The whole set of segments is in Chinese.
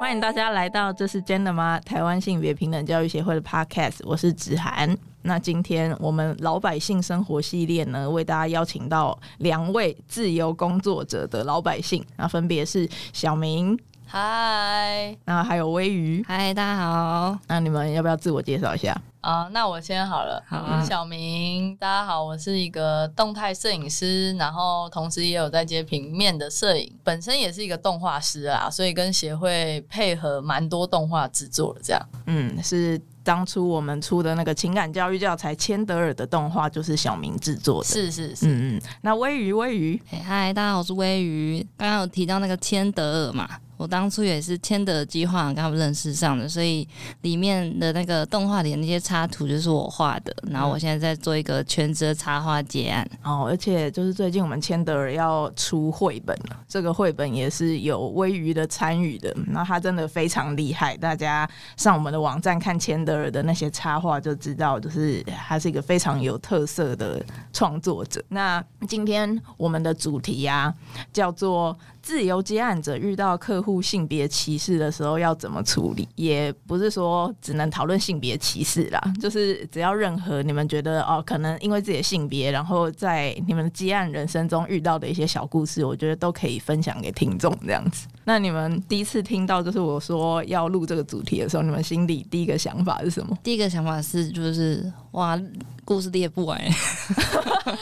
欢迎大家来到这是真的吗？台湾性别平等教育协会的 Podcast，我是子涵。那今天我们老百姓生活系列呢，为大家邀请到两位自由工作者的老百姓，那分别是小明，嗨，那还有微鱼，嗨，大家好。那你们要不要自我介绍一下？啊，那我先好了。好啊，小明，大家好，我是一个动态摄影师，然后同时也有在接平面的摄影，本身也是一个动画师啊，所以跟协会配合蛮多动画制作的这样。嗯，是当初我们出的那个情感教育教材《千德尔》的动画，就是小明制作的。是是是，嗯嗯。那微鱼，微鱼，嗨，大家好，我是微鱼。刚刚有提到那个千德尔嘛？我当初也是千德计划跟他们认识上的，所以里面的那个动画里的那些插图就是我画的。然后我现在在做一个全职插画结案哦，而且就是最近我们千德尔要出绘本了，这个绘本也是有微鱼的参与的。那他真的非常厉害，大家上我们的网站看千德尔的那些插画就知道，就是他是一个非常有特色的创作者。那今天我们的主题呀、啊，叫做。自由接案者遇到客户性别歧视的时候要怎么处理？也不是说只能讨论性别歧视啦，就是只要任何你们觉得哦，可能因为自己的性别，然后在你们的接案人生中遇到的一些小故事，我觉得都可以分享给听众这样子。那你们第一次听到就是我说要录这个主题的时候，你们心里第一个想法是什么？第一个想法是就是哇，故事列不完，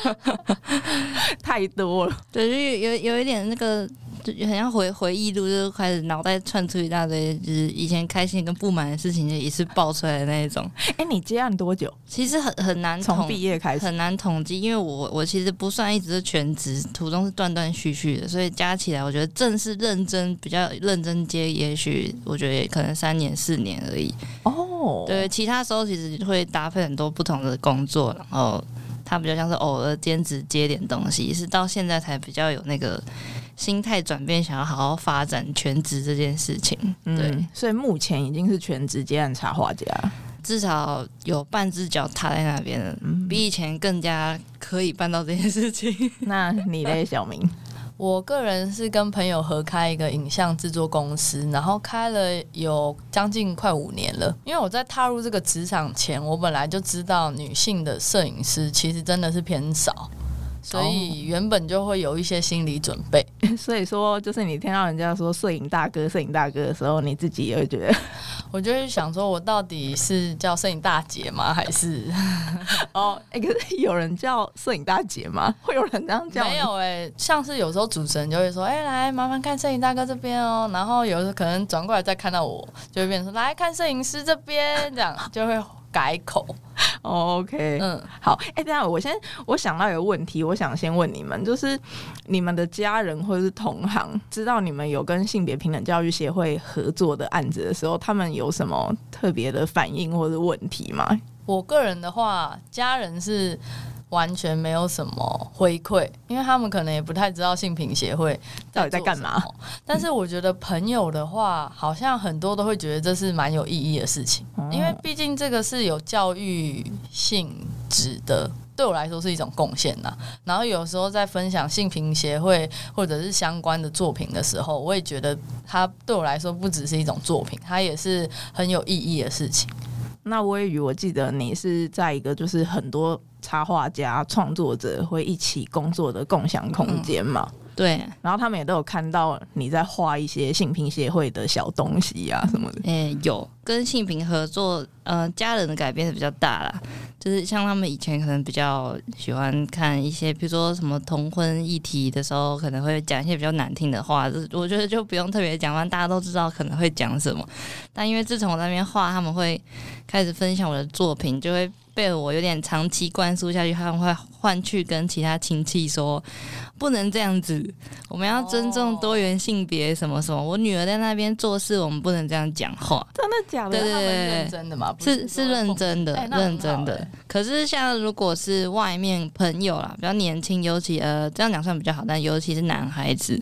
太多了。对，就有有一点那个。就很像回回忆录，就开始脑袋窜出一大堆，就是以前开心跟不满的事情，就一次爆出来的那一种。哎、欸，你接案多久？其实很很难从毕业开始很难统计，因为我我其实不算一直是全职，途中是断断续续的，所以加起来，我觉得正式认真比较认真接，也许我觉得也可能三年四年而已。哦，对，其他时候其实会搭配很多不同的工作，然后他比较像是偶尔兼职接点东西，是到现在才比较有那个。心态转变，想要好好发展全职这件事情，对、嗯，所以目前已经是全职接案插画家，至少有半只脚踏在那边了，嗯、比以前更加可以办到这件事情。那你嘞，小明？我个人是跟朋友合开一个影像制作公司，然后开了有将近快五年了。因为我在踏入这个职场前，我本来就知道女性的摄影师其实真的是偏少。所以原本就会有一些心理准备，所以说就是你听到人家说摄影大哥、摄影大哥的时候，你自己也会觉得，我就会想说，我到底是叫摄影大姐吗？还是 哦，哎、欸，可是有人叫摄影大姐吗？会有人这样叫？没有哎、欸，像是有时候主持人就会说，哎、欸，来麻烦看摄影大哥这边哦，然后有时候可能转过来再看到我，就会变成说来看摄影师这边，这样就会。改口，OK，嗯，好，哎、欸，等下我先，我想到一个问题，我想先问你们，就是你们的家人或者是同行知道你们有跟性别平等教育协会合作的案子的时候，他们有什么特别的反应或者问题吗？我个人的话，家人是。完全没有什么回馈，因为他们可能也不太知道性平协会到底在干嘛。但是我觉得朋友的话，好像很多都会觉得这是蛮有意义的事情，因为毕竟这个是有教育性质的，对我来说是一种贡献呐。然后有时候在分享性平协会或者是相关的作品的时候，我也觉得它对我来说不只是一种作品，它也是很有意义的事情。那微雨，我记得你是在一个就是很多插画家创作者会一起工作的共享空间嘛？嗯对，然后他们也都有看到你在画一些性平协会的小东西啊什么的。哎，有跟性平合作，呃，家人的改变是比较大啦。就是像他们以前可能比较喜欢看一些，比如说什么同婚议题的时候，可能会讲一些比较难听的话。就是我觉得就不用特别讲，反正大家都知道可能会讲什么。但因为自从我在那边画，他们会开始分享我的作品，就会。被我有点长期灌输下去，他们会换去跟其他亲戚说，不能这样子，我们要尊重多元性别什么什么。我女儿在那边做事，我们不能这样讲话。真的假的？对对对，认真的吗？是是认真的，欸、认真的。可是像如果是外面朋友啦，比较年轻，尤其呃这样讲算比较好，但尤其是男孩子，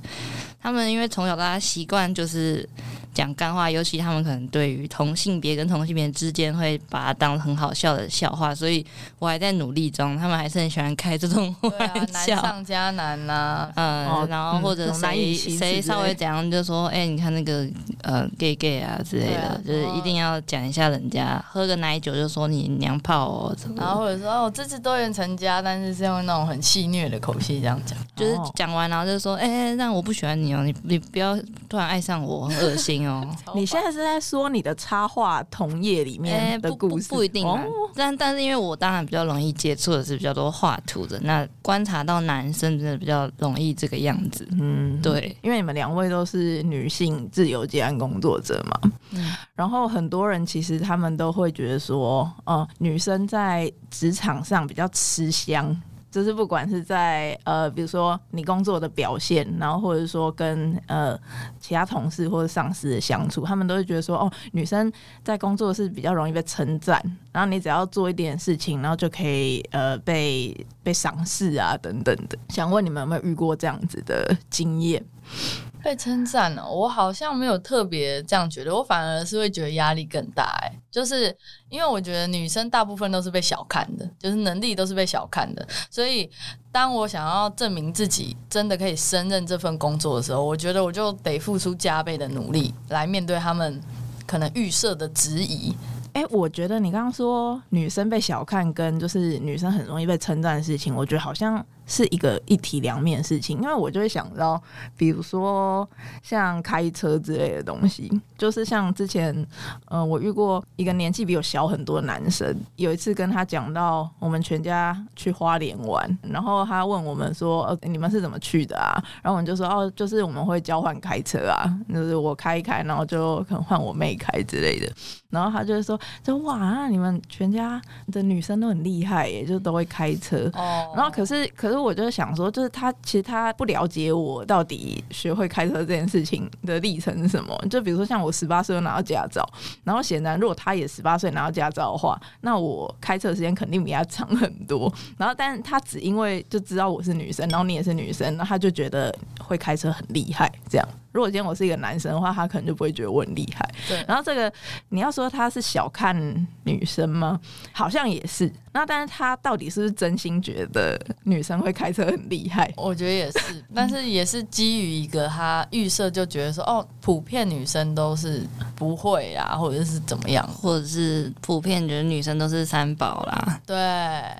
他们因为从小大家习惯就是。讲干话，尤其他们可能对于同性别跟同性别之间会把它当很好笑的笑话，所以我还在努力中。他们还是很喜欢开这种玩笑，难上加难呐、啊，嗯、呃，然后或者谁谁、嗯、稍微怎样就说，哎、欸，你看那个呃 gay gay 啊之类的，啊、就是一定要讲一下人家喝个奶酒就说你娘炮哦，然后或者说哦这次多元成家，但是是用那种很戏谑的口气这样讲，就是讲完然后就说，哎、欸，让我不喜欢你哦，你你不要突然爱上我，很恶心哦。你现在是在说你的插画同业里面的故事？欸、不，不，不一定啊，哦、但但是因为我当然比较容易接触的是比较多画图的，那观察到男生真的比较容易这个样子。嗯，对，因为你们两位都是女性自由接案工作者嘛，嗯，然后很多人其实他们都会觉得说，哦、呃，女生在职场上比较吃香。就是不管是在呃，比如说你工作的表现，然后或者说跟呃其他同事或者上司的相处，他们都会觉得说，哦，女生在工作是比较容易被称赞，然后你只要做一点事情，然后就可以呃被被赏识啊等等的。想问你们有没有遇过这样子的经验？被称赞了，我好像没有特别这样觉得，我反而是会觉得压力更大。哎，就是因为我觉得女生大部分都是被小看的，就是能力都是被小看的，所以当我想要证明自己真的可以胜任这份工作的时候，我觉得我就得付出加倍的努力来面对他们可能预设的质疑。哎，我觉得你刚刚说女生被小看，跟就是女生很容易被称赞的事情，我觉得好像。是一个一体两面的事情，因为我就会想到，比如说像开车之类的东西，就是像之前，呃，我遇过一个年纪比我小很多的男生，有一次跟他讲到我们全家去花莲玩，然后他问我们说，呃，你们是怎么去的啊？然后我们就说，哦，就是我们会交换开车啊，就是我开一开，然后就可能换我妹开之类的。然后他就说，就哇，你们全家的女生都很厉害耶，就都会开车。哦。然后可是可是。我就想说，就是他其实他不了解我到底学会开车这件事情的历程是什么。就比如说，像我十八岁拿到驾照，然后显然如果他也十八岁拿到驾照的话，那我开车时间肯定比他长很多。然后，但他只因为就知道我是女生，然后你也是女生，那他就觉得会开车很厉害，这样。如果今天我是一个男生的话，他可能就不会觉得我很厉害。对。然后这个你要说他是小看女生吗？好像也是。那但是他到底是不是真心觉得女生会开车很厉害？我觉得也是，但是也是基于一个他预设就觉得说，哦，普遍女生都是不会啊，或者是怎么样，或者是普遍觉得女生都是三宝啦。对。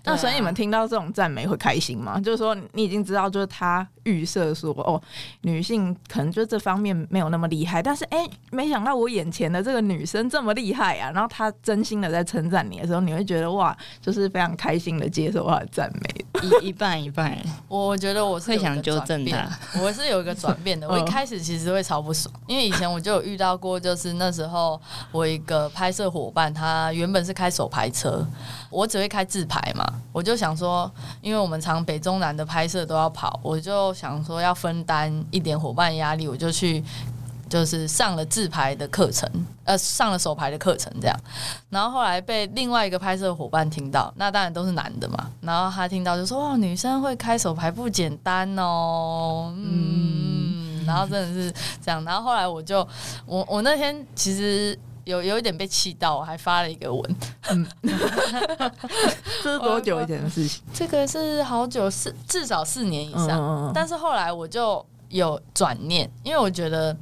那所以你们听到这种赞美会开心吗？就是说你已经知道，就是他预设说，哦，女性可能就这。方面没有那么厉害，但是哎、欸，没想到我眼前的这个女生这么厉害啊！然后她真心的在称赞你的时候，你会觉得哇，就是非常开心的接受她的赞美。一一半一半，我觉得我是会想纠正她，我是有一个转变的。我一开始其实会超不爽，因为以前我就有遇到过，就是那时候我一个拍摄伙伴，他原本是开手排车，我只会开自排嘛，我就想说，因为我们常北中南的拍摄都要跑，我就想说要分担一点伙伴压力，我就。去就是上了自排的课程，呃，上了手排的课程，这样，然后后来被另外一个拍摄伙伴听到，那当然都是男的嘛，然后他听到就说：“哇，女生会开手排不简单哦。”嗯，然后真的是这样，然后后来我就，我我那天其实有有一点被气到，我还发了一个文。嗯，这是多久以前的事情？这个是好久，四至少四年以上，嗯嗯嗯，但是后来我就。有转念，因为我觉得。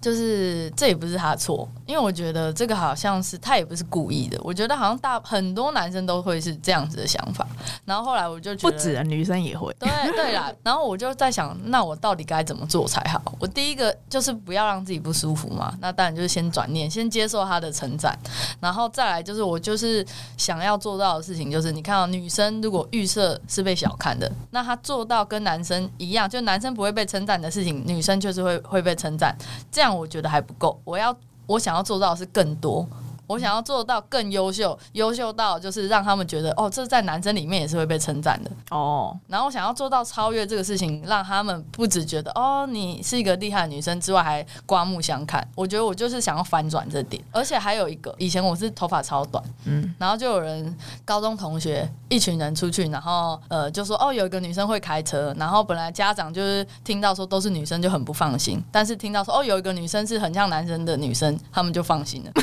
就是这也不是他错，因为我觉得这个好像是他也不是故意的。我觉得好像大很多男生都会是这样子的想法。然后后来我就觉得不止女生也会。对对啦，然后我就在想，那我到底该怎么做才好？我第一个就是不要让自己不舒服嘛。那当然就是先转念，先接受他的称赞，然后再来就是我就是想要做到的事情，就是你看到女生如果预设是被小看的，那她做到跟男生一样，就男生不会被称赞的事情，女生就是会会被称赞，这样。我觉得还不够，我要我想要做到的是更多，我想要做到更优秀，优秀到就是让他们觉得哦，这在男生里面也是会被称赞的哦。然后我想要做到超越这个事情，让他们不只觉得哦，你是一个厉害的女生之外，还刮目相看。我觉得我就是想要反转这点，而且还有一个，以前我是头发超短，嗯，然后就有人高中同学一群人出去，然后呃就说哦，有一个女生会开车，然后本来家长就是听到说都是女生就很不放心，但是听到说哦有一个女生是很像男生的女生，他们就放心了。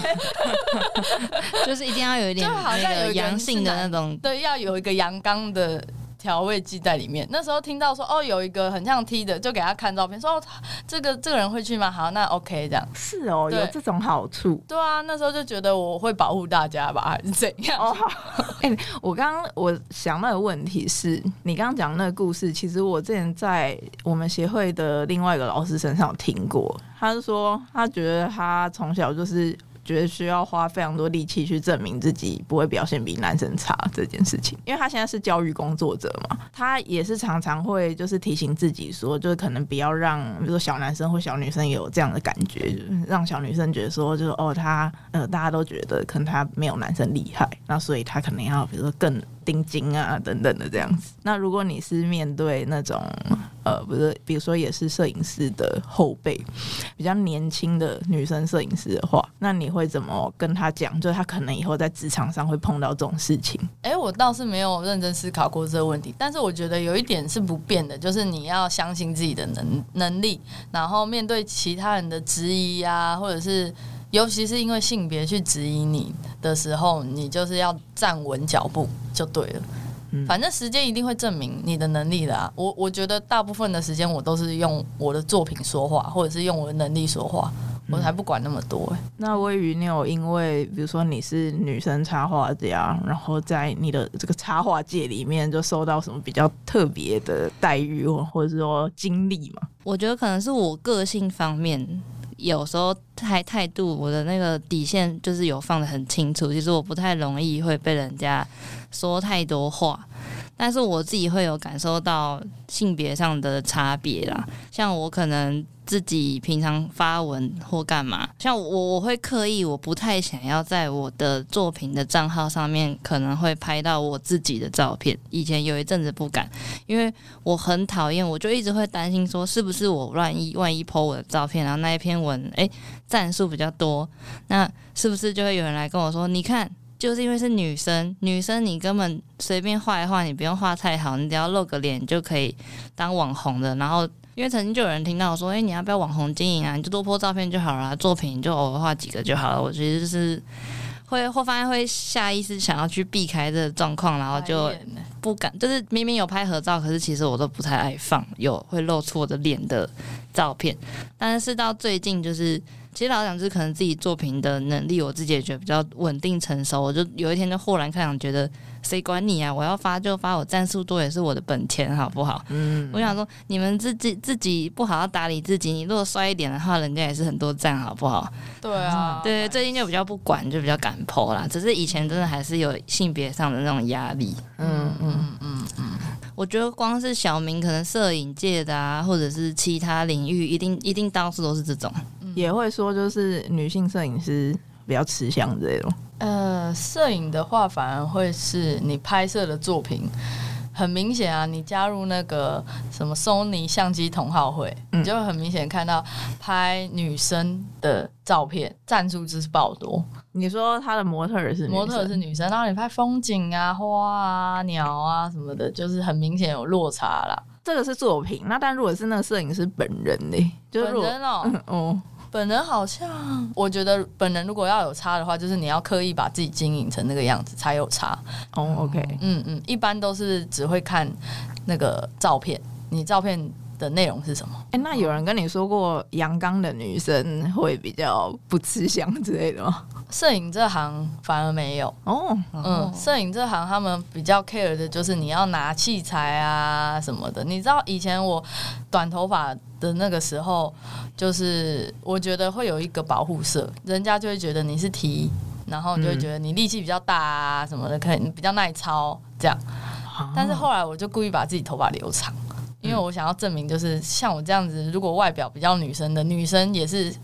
就是一定要有一点，就好像有阳性的那种，对，要有一个阳刚的调味剂在里面。那时候听到说，哦，有一个很像 T 的，就给他看照片，说，哦，这个这个人会去吗？好，那 OK，这样是哦，有这种好处。对啊，那时候就觉得我会保护大家吧，还是怎样？哦，哎、欸，我刚刚我想那个问题是你刚刚讲那个故事，其实我之前在我们协会的另外一个老师身上有听过，他是说他觉得他从小就是。觉得需要花非常多力气去证明自己不会表现比男生差这件事情，因为他现在是教育工作者嘛，他也是常常会就是提醒自己说，就是可能不要让比如说小男生或小女生也有这样的感觉，就是让小女生觉得说，就是哦，他呃大家都觉得可能他没有男生厉害，那所以他可能要比如说更。盯紧啊，等等的这样子。那如果你是面对那种呃，不是，比如说也是摄影师的后辈，比较年轻的女生摄影师的话，那你会怎么跟他讲？就是他可能以后在职场上会碰到这种事情。哎、我倒是没有认真思考过这个问题，但是我觉得有一点是不变的，就是你要相信自己的能能力，然后面对其他人的质疑啊，或者是。尤其是因为性别去质疑你的时候，你就是要站稳脚步就对了。反正时间一定会证明你的能力的啊。我我觉得大部分的时间我都是用我的作品说话，或者是用我的能力说话，我才不管那么多欸。那微雨，你有因为比如说你是女生插画家，然后在你的这个插画界里面就受到什么比较特别的待遇，或者是说经历吗？我觉得可能是我个性方面。有时候态态度，我的那个底线就是有放得很清楚。其实我不太容易会被人家说太多话，但是我自己会有感受到性别上的差别啦。像我可能。自己平常发文或干嘛，像我我会刻意，我不太想要在我的作品的账号上面可能会拍到我自己的照片。以前有一阵子不敢，因为我很讨厌，我就一直会担心说是不是我万一万一 po 我的照片，然后那一篇文诶赞数比较多，那是不是就会有人来跟我说，你看就是因为是女生，女生你根本随便画一画，你不用画太好，你只要露个脸就可以当网红的，然后。因为曾经就有人听到说：“哎、你要不要网红经营啊？你就多拍照片就好了，作品就偶尔画几个就好了。”我觉得就是会会发现会下意识想要去避开这个状况，然后就不敢，就是明明有拍合照，可是其实我都不太爱放有会露出我的脸的照片。但是到最近就是。其实老实讲，就是可能自己作品的能力，我自己也觉得比较稳定成熟。我就有一天就豁然开朗，觉得谁管你啊？我要发就发，我赞数多也是我的本钱，好不好？嗯。我想说，你们自己自己不好好打理自己，你如果衰一点的话，人家也是很多赞，好不好？对啊。对，最近就比较不管，就比较敢 po 啦。只是以前真的还是有性别上的那种压力。嗯嗯嗯嗯。我觉得光是小明，可能摄影界的啊，或者是其他领域，一定一定到处都是这种。也会说，就是女性摄影师比较吃香这种。呃，摄影的话，反而会是你拍摄的作品很明显啊。你加入那个什么 Sony 相机同好会，嗯、你就会很明显看到拍女生的照片，赞助之是爆多。你说他的模特是模特是女生，然后你拍风景啊、花啊、鸟啊什么的，就是很明显有落差啦。这个是作品，那但如果是那个摄影师本人呢？就是本人哦，哦。本人好像，我觉得本人如果要有差的话，就是你要刻意把自己经营成那个样子才有差。哦，OK，嗯嗯，一般都是只会看那个照片，你照片的内容是什么？哎、欸，那有人跟你说过阳刚的女生会比较不吃香之类的吗？摄影这行反而没有哦，嗯，摄影这行他们比较 care 的就是你要拿器材啊什么的。你知道以前我短头发的那个时候，就是我觉得会有一个保护色，人家就会觉得你是 T，然后就会觉得你力气比较大啊什么的，可能比较耐操这样。但是后来我就故意把自己头发留长，因为我想要证明，就是像我这样子，如果外表比较女生的女生也是。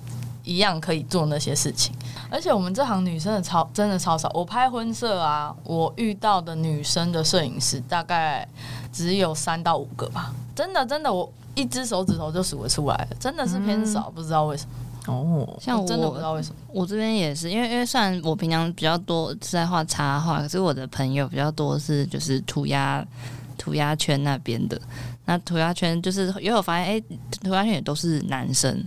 一样可以做那些事情。而且我们这行女生的超真的超少，我拍婚摄啊，我遇到的女生的摄影师大概只有三到五个吧，真的真的，我一只手指头就数得出来了，真的是偏少，嗯、不知道为什么。哦，像我，我真的不知道为什么，我这边也是，因为因为虽然我平常比较多是在画插画，可是我的朋友比较多是就是涂鸦涂鸦圈那边的，那涂鸦圈就是因为我发现，哎、欸，涂鸦圈也都是男生。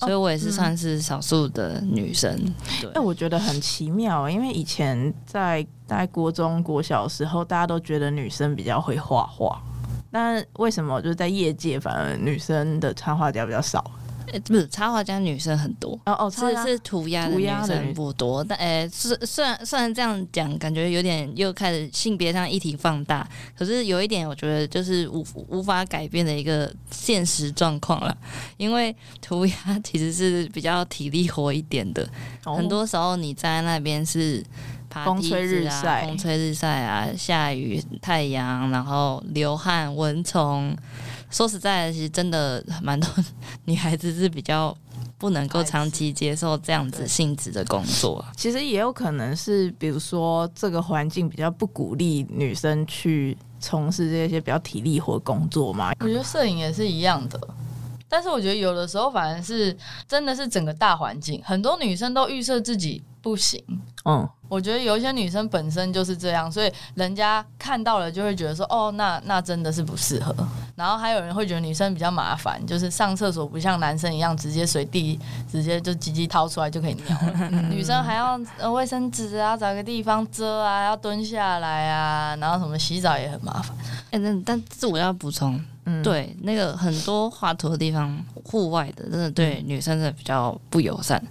所以我也是算是少数的女生，哦嗯、对。哎，我觉得很奇妙，因为以前在在国中、国小的时候，大家都觉得女生比较会画画，但为什么就是在业界，反而女生的插画家比较少？欸、不是插画家女生很多。哦哦，是是涂鸦的女生不多，但诶，虽、欸、虽然虽然这样讲，感觉有点又开始性别上议题放大，可是有一点我觉得就是无无法改变的一个现实状况了，因为涂鸦其实是比较体力活一点的，哦、很多时候你在那边是风吹日晒，风吹日晒啊，下雨太阳，然后流汗蚊虫。说实在的，其实真的蛮多 女孩子是比较不能够长期接受这样子性质的工作。其实也有可能是，比如说这个环境比较不鼓励女生去从事这些比较体力活工作嘛。我觉得摄影也是一样的，但是我觉得有的时候反而是真的是整个大环境，很多女生都预设自己不行。嗯。我觉得有一些女生本身就是这样，所以人家看到了就会觉得说，哦，那那真的是不适合。然后还有人会觉得女生比较麻烦，就是上厕所不像男生一样直接随地直接就鸡鸡掏出来就可以尿了，女生还要呃卫生纸啊，找个地方遮啊，要蹲下来啊，然后什么洗澡也很麻烦。哎，那但是我要补充，嗯，对，那个很多画图的地方，户外的真的对女生是比较不友善。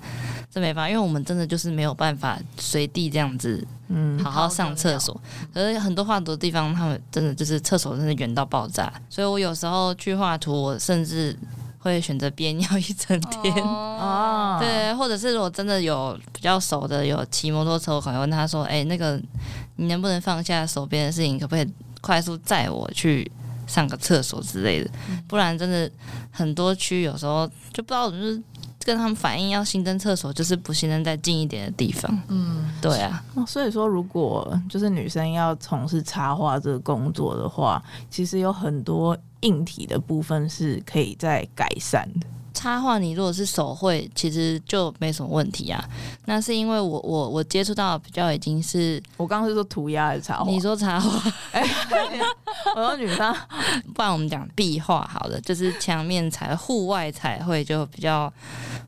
这没办法，因为我们真的就是没有办法随地这样子，嗯，好好上厕所。可是很多画图的地方，他们真的就是厕所真的远到爆炸，所以我有时候去画图，我甚至会选择憋尿一整天。哦，对，或者是如果真的有比较熟的，有骑摩托车，我可能问他说：“哎，那个你能不能放下手边的事情，可不可以快速载我去上个厕所之类的？不然真的很多区有时候就不知道怎么就是。”跟他们反映要新增厕所，就是不新增在近一点的地方。嗯，对啊。所以说，如果就是女生要从事插画这个工作的话，其实有很多硬体的部分是可以再改善的。插画，你如果是手绘，其实就没什么问题啊。那是因为我我我接触到比较已经是，我刚刚是说涂鸦还是插画？你说插画？哎，我说女生，不然我们讲壁画好了，就是墙面彩、户外彩绘就比较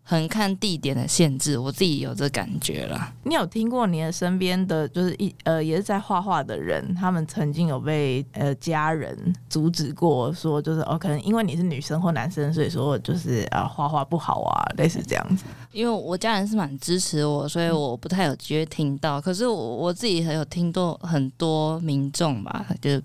很看地点的限制。我自己有这感觉了。你有听过你的身边的就是一呃也是在画画的人，他们曾经有被呃家人阻止过，说就是哦，可能因为你是女生或男生，所以说就是。画画不好啊，类似这样子。因为我家人是蛮支持我，所以我不太有机会听到。可是我我自己很有听到很多民众吧，就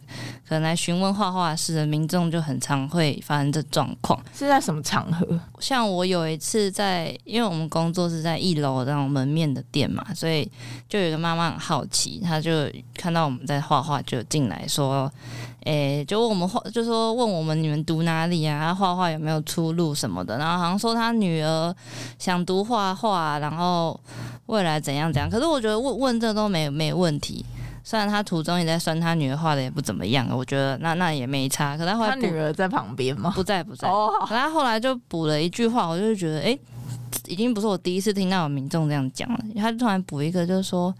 可能来询问画画室的民众就很常会发生这状况。是在什么场合？像我有一次在，因为我们工作是在一楼那种门面的店嘛，所以就有一个妈妈很好奇，她就看到我们在画画，就进来说。诶、欸，就问我们画，就说问我们你们读哪里啊？画画有没有出路什么的？然后好像说他女儿想读画画，然后未来怎样怎样。可是我觉得问问这都没没问题。虽然他途中也在酸他女儿画的也不怎么样，我觉得那那也没差。可他后来他女儿在旁边吗？不在不在。哦，可他后来就补了一句话，我就觉得诶、欸，已经不是我第一次听到有民众这样讲了。他就突然补一个，就是说。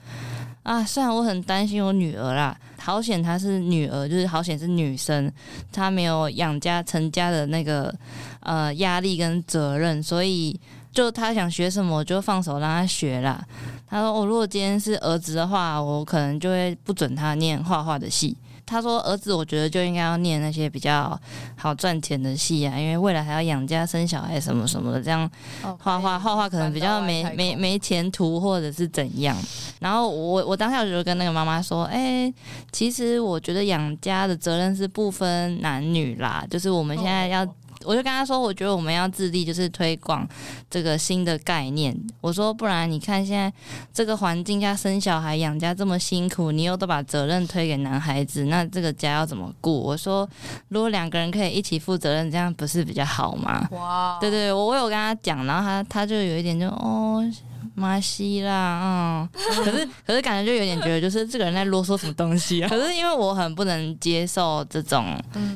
啊，虽然我很担心我女儿啦，好险她是女儿，就是好险是女生，她没有养家成家的那个呃压力跟责任，所以就她想学什么我就放手让她学啦。她说，我、如果今天是儿子的话，我可能就会不准他念画画的系。他说：“儿子，我觉得就应该要念那些比较好赚钱的戏啊，因为未来还要养家生小孩什么什么的，这样画画画画可能比较没没没前途，或者是怎样。”然后我我当下就跟那个妈妈说：“哎、欸，其实我觉得养家的责任是不分男女啦，就是我们现在要。”我就跟他说，我觉得我们要致力就是推广这个新的概念。我说，不然你看现在这个环境下生小孩养家这么辛苦，你又都把责任推给男孩子，那这个家要怎么顾？我说，如果两个人可以一起负责任，这样不是比较好吗？哇，对对，我我有跟他讲，然后他他就有一点就哦。马西啦，嗯，可是可是感觉就有点觉得，就是这个人在啰嗦什么东西啊？可是因为我很不能接受这种，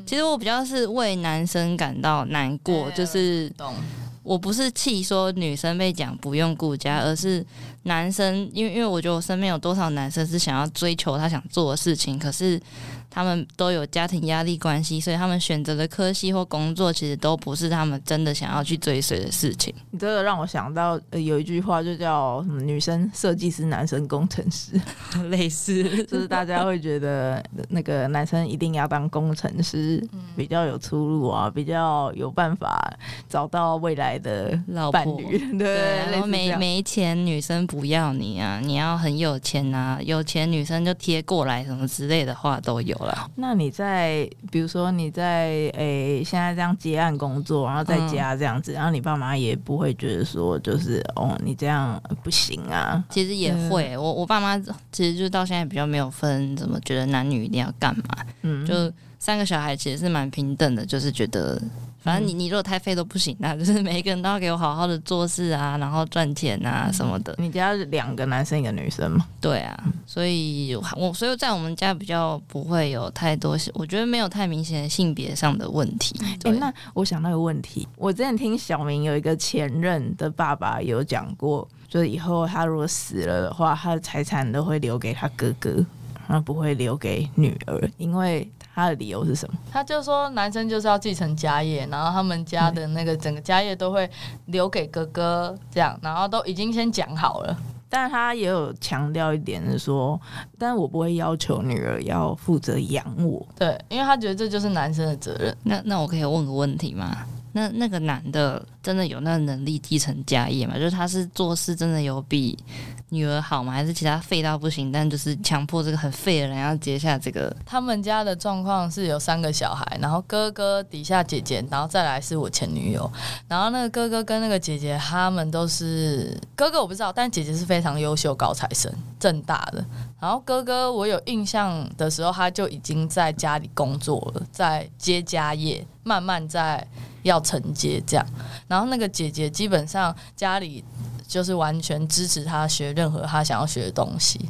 其实我比较是为男生感到难过，就是我不是气说女生被讲不用顾家，而是男生，因为因为我觉得我身边有多少男生是想要追求他想做的事情，可是。他们都有家庭压力关系，所以他们选择的科系或工作，其实都不是他们真的想要去追随的事情。你这个让我想到，呃，有一句话就叫什么“女生设计师，男生工程师”，类似，就是大家会觉得那个男生一定要当工程师，比较有出路啊，比较有办法找到未来的伴侣。老婆。对，然后没没钱，女生不要你啊，你要很有钱啊，有钱女生就贴过来，什么之类的话都有。那你在比如说你在诶、欸、现在这样接案工作，然后在家这样子，嗯、然后你爸妈也不会觉得说就是哦你这样不行啊。其实也会，我我爸妈其实就到现在比较没有分怎么觉得男女一定要干嘛，嗯，就三个小孩其实是蛮平等的，就是觉得。反正你你如果太废都不行啊，就是每一个人都要给我好好的做事啊，然后赚钱啊什么的。你家是两个男生一个女生吗？对啊，所以我所以在我们家比较不会有太多，我觉得没有太明显的性别上的问题。对，欸，那我想到一个问题，我之前听小明有一个前任的爸爸有讲过，就是以后他如果死了的话，他的财产都会留给他哥哥，而不会留给女儿，因为。他的理由是什么？他就说男生就是要继承家业，然后他们家的那个整个家业都会留给哥哥，这样，然后都已经先讲好了。但是他也有强调一点是说，但是我不会要求女儿要负责养我。对，因为他觉得这就是男生的责任。那那我可以问个问题吗？那那个男的真的有那个能力继承家业吗？就是他是做事真的有比女儿好吗？还是其他废到不行，但就是强迫这个很废的人要接下这个？他们家的状况是有三个小孩，然后哥哥底下姐姐，然后再来是我前女友。然后那个哥哥跟那个姐姐，他们都是哥哥我不知道，但姐姐是非常优秀高材生，正大的。然后哥哥我有印象的时候，他就已经在家里工作了，在接家业，慢慢在。要承接这样，然后那个姐姐基本上家里就是完全支持她学任何她想要学的东西。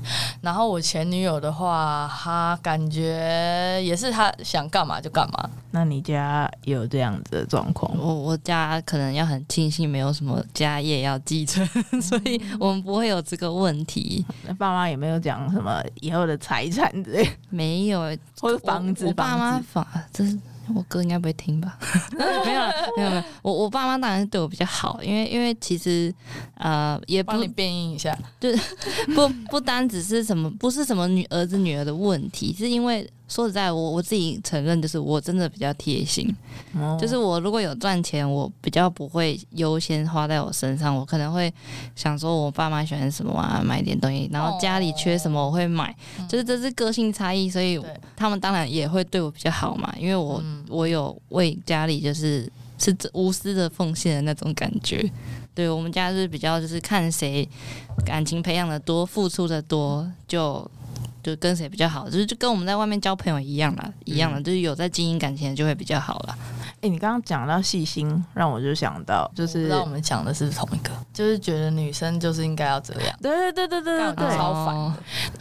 然后我前女友的话，她感觉也是她想干嘛就干嘛。那你家有这样子的状况？我我家可能要很庆幸没有什么家业要继承，所以我们不会有这个问题。那爸妈也没有讲什么以后的财产之类？没有，或者房子？我爸妈房这是。我哥应该不会听吧？没有，没有，没有。我我爸妈当然是对我比较好，因为因为其实呃，也帮你变音一下，就是 不不单只是什么，不是什么女儿子女儿的问题，是因为。说实在，我我自己承认，就是我真的比较贴心，哦、就是我如果有赚钱，我比较不会优先花在我身上，我可能会想说我爸妈喜欢什么啊，买点东西，然后家里缺什么我会买，哦、就是这是个性差异，所以他们当然也会对我比较好嘛，因为我、嗯、我有为家里就是是无私的奉献的那种感觉，对我们家是比较就是看谁感情培养的多，付出的多就。就跟谁比较好，就是就跟我们在外面交朋友一样啦，一样的，就是有在经营感情的就会比较好啦。哎、欸，你刚刚讲到细心，让我就想到，就是让我，我们讲的是同一个，就是觉得女生就是应该要这样。对对对对对对，超烦。哦、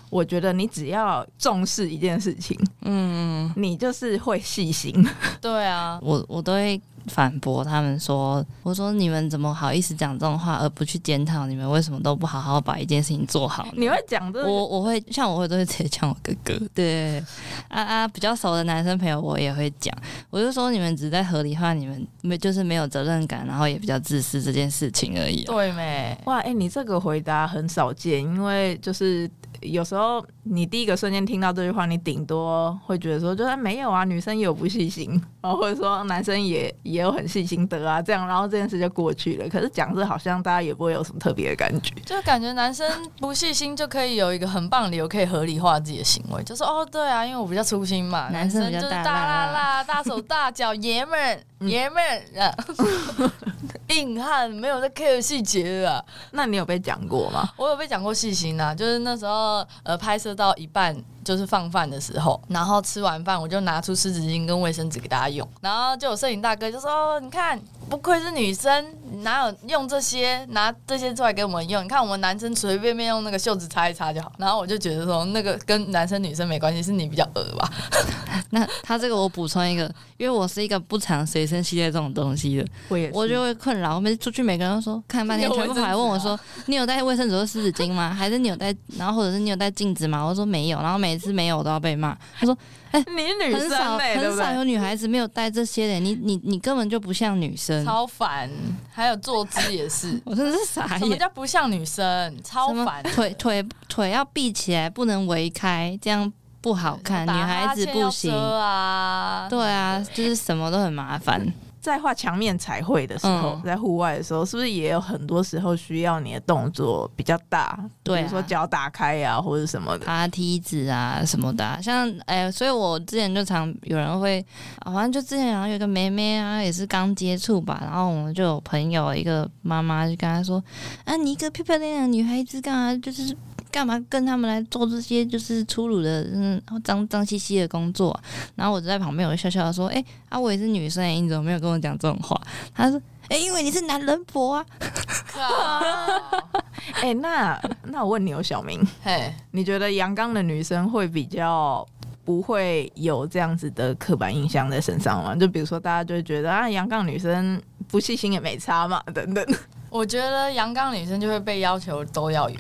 我觉得你只要重视一件事情，嗯，你就是会细心。对啊，我我都会。反驳他们说：“我说你们怎么好意思讲这种话，而不去检讨你们为什么都不好好把一件事情做好？”你会讲这个？我我会像我会都会直接讲我哥哥。对啊啊，比较熟的男生朋友我也会讲。我就说你们只在合理化你们没就是没有责任感，然后也比较自私这件事情而已。对没？哇，哎、欸，你这个回答很少见，因为就是。有时候你第一个瞬间听到这句话，你顶多会觉得说，就是没有啊，女生也有不细心，然然后或者说男生也也有很细心的啊，这样，然后这件事就过去了。可是讲这好像大家也不会有什么特别的感觉，就感觉男生不细心就可以有一个很棒理由可以合理化自己的行为，就是哦，对啊，因为我比较粗心嘛，男生就是大啦啦、大手大脚、爷们儿、爷们儿啊，硬汉没有在 care 细节啊。那你有被讲过吗？我有被讲过细心啊，就是那时候呃拍摄到一半。就是放饭的时候，然后吃完饭我就拿出湿纸巾跟卫生纸给大家用，然后就有摄影大哥就说：“哦，你看，不愧是女生，哪有用这些拿这些出来给我们用？你看我们男生随随便便用那个袖子擦一擦就好。”然后我就觉得说，那个跟男生女生没关系，是你比较恶吧？那他这个我补充一个，因为我是一个不常随身携带这种东西的，我也我就会困扰。我每次出去，每个人都说看半天，全部还问我说：“你有带卫生纸和湿纸巾吗？还是你有带？然后或者是你有带镜子吗？”我说没有，然后每。每次没有都要被骂。他说：“哎、欸，你女生、欸、很少很少有女孩子没有带这些的，你你你根本就不像女生，超烦。还有坐姿也是，我真的是傻眼。什么叫不像女生？超烦。腿腿腿要闭起来，不能围开，这样不好看。女孩子不行啊。对啊，就是什么都很麻烦。”在画墙面彩绘的时候，嗯、在户外的时候，是不是也有很多时候需要你的动作比较大？对、啊，比如说脚打开呀、啊，或者什么的，爬梯子啊什么的、啊。像哎、欸，所以我之前就常有人会，好像就之前好像有个妹妹啊，也是刚接触吧，然后我们就有朋友一个妈妈就跟她说：“啊，你一个漂漂亮亮的女孩子干嘛？就是。”干嘛跟他们来做这些就是粗鲁的、嗯脏脏兮兮的工作？然后我就在旁边，我就笑笑的说：“哎、欸，啊，我也是女生，你怎么没有跟我讲这种话？”他说：“哎、欸，因为你是男人婆啊。” 哎，那那我问你哦，小明，嘿，你觉得阳刚的女生会比较不会有这样子的刻板印象在身上吗？就比如说，大家就会觉得啊，阳刚女生不细心也没差嘛，等等。我觉得阳刚女生就会被要求都要有，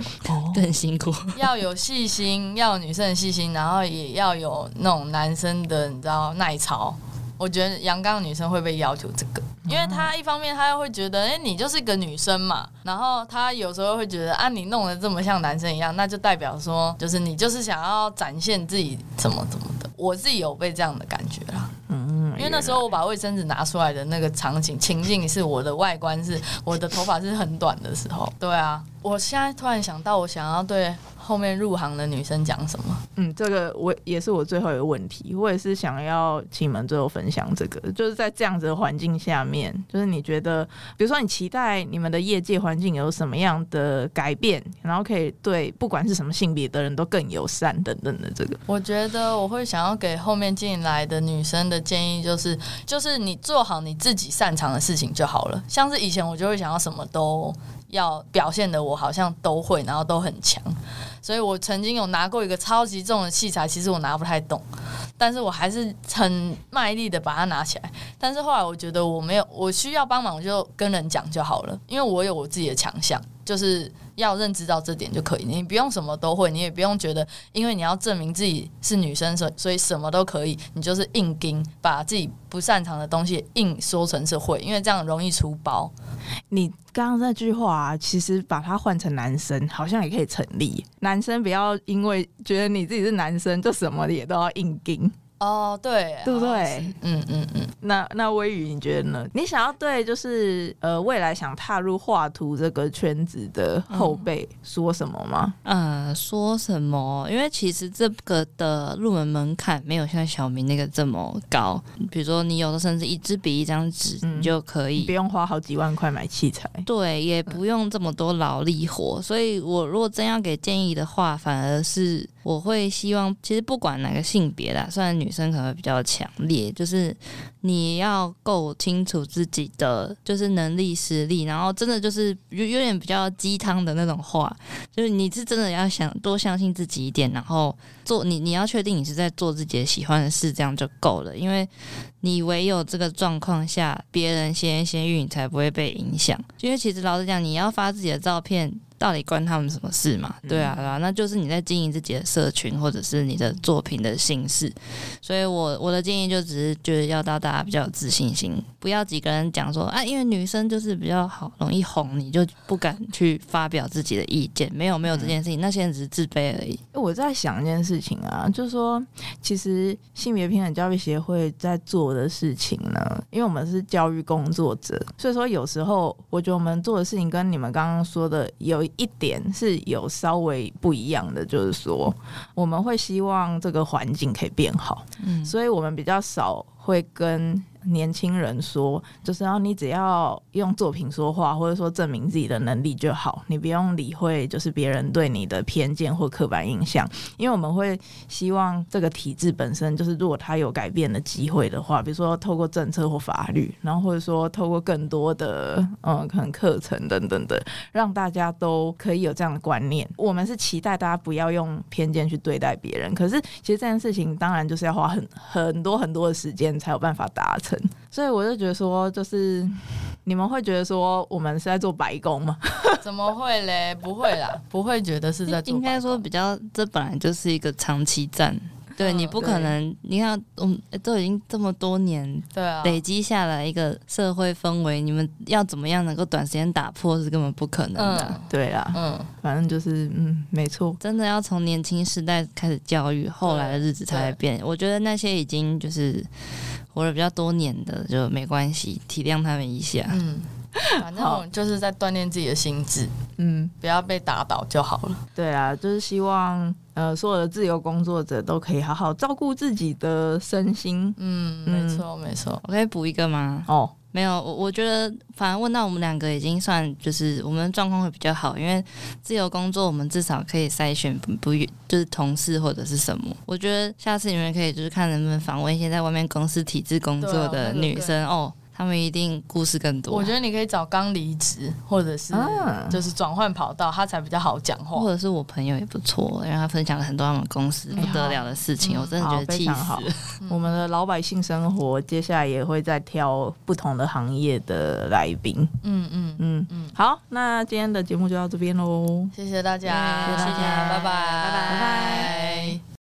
更辛苦，要有细心，要有女生的细心，然后也要有那种男生的，你知道耐操。我觉得阳刚女生会被要求这个，因为她一方面她又会觉得，哎、欸，你就是一个女生嘛，然后她有时候会觉得，啊，你弄得这么像男生一样，那就代表说，就是你就是想要展现自己怎么怎么的。我自己有被这样的感觉啦。嗯，因为那时候我把卫生纸拿出来的那个场景情境是我的外观是我的头发是很短的时候。对啊，我现在突然想到，我想要对后面入行的女生讲什么？嗯，这个我也是我最后一个问题，我也是想要请你们最后分享这个，就是在这样子的环境下面，就是你觉得，比如说你期待你们的业界环境有什么样的改变，然后可以对不管是什么性别的人都更友善等等的这个。我觉得我会想要给后面进来的女生的建议就是，就是你做好你自己擅长的事情就好了。像是以前我就会想要什么都要表现的，我好像都会，然后都很强。所以我曾经有拿过一个超级重的器材，其实我拿不太动，但是我还是很卖力的把它拿起来。但是后来我觉得我没有，我需要帮忙，我就跟人讲就好了，因为我有我自己的强项，就是。要认知到这点就可以，你不用什么都会，你也不用觉得，因为你要证明自己是女生，所所以什么都可以，你就是硬盯，把自己不擅长的东西硬说成是会，因为这样容易出包。你刚刚那句话，其实把它换成男生，好像也可以成立。男生不要因为觉得你自己是男生，就什么也都要硬盯。哦，oh, 对，对不对？嗯嗯嗯。那那微雨，你觉得呢？你想要对就是呃未来想踏入画图这个圈子的后辈说什么吗？嗯，说什么？因为其实这个的入门门槛没有像小明那个这么高。比如说，你有的甚至一支笔、一张纸，你就可以、嗯、不用花好几万块买器材。对，也不用这么多劳力活。所以我如果真要给建议的话，反而是我会希望，其实不管哪个性别啦，虽然女。女生可能会比较强烈，就是你要够清楚自己的就是能力实力，然后真的就是有有点比较鸡汤的那种话，就是你是真的要想多相信自己一点，然后做你你要确定你是在做自己喜欢的事，这样就够了，因为你唯有这个状况下，别人先先语，你才不会被影响。因为其实老实讲，你要发自己的照片。到底关他们什么事嘛？对啊，对啊，那就是你在经营自己的社群或者是你的作品的形式。所以我我的建议就只是就是要到大家比较有自信心，不要几个人讲说啊，因为女生就是比较好容易哄，你就不敢去发表自己的意见。没有没有这件事情，那些人只是自卑而已。我在想一件事情啊，就是说，其实性别平等教育协会在做的事情呢，因为我们是教育工作者，所以说有时候我觉得我们做的事情跟你们刚刚说的有一点是有稍微不一样的，就是说我们会希望这个环境可以变好，嗯，所以我们比较少会跟。年轻人说，就是要你只要用作品说话，或者说证明自己的能力就好，你不用理会就是别人对你的偏见或刻板印象。因为我们会希望这个体制本身就是，如果它有改变的机会的话，比如说透过政策或法律，然后或者说透过更多的嗯可能课程等等的，让大家都可以有这样的观念。我们是期待大家不要用偏见去对待别人，可是其实这件事情当然就是要花很很多很多的时间才有办法达成。所以我就觉得说，就是你们会觉得说我们是在做白工吗？怎么会嘞？不会啦，不会觉得是在做。应该说比较，这本来就是一个长期战。对，你不可能，你看，我们都已经这么多年，对啊，累积下来一个社会氛围，你们要怎么样能够短时间打破是根本不可能的。嗯、对啊，嗯，反正就是，嗯，没错，真的要从年轻时代开始教育，后来的日子才会变。我觉得那些已经就是。活了比较多年的就没关系，体谅他们一下。嗯，反正我就是在锻炼自己的心智，嗯，不要被打倒就好了。对啊，就是希望呃所有的自由工作者都可以好好照顾自己的身心。嗯，没错没错。我可以补一个吗？哦。没有，我我觉得反而问到我们两个已经算就是我们状况会比较好，因为自由工作我们至少可以筛选不不就是同事或者是什么。我觉得下次你们可以就是看能不能访问一些在外面公司体制工作的女生哦。他们一定故事更多。我觉得你可以找刚离职，或者是就是转换跑道，他才比较好讲话。或者是我朋友也不错，因为他分享了很多他们公司不得了的事情，欸、我真的觉得气死。好，我们的老百姓生活，接下来也会再挑不同的行业的来宾。嗯嗯嗯嗯。好，那今天的节目就到这边喽，谢谢大家，谢谢大家，拜拜，拜拜。拜拜。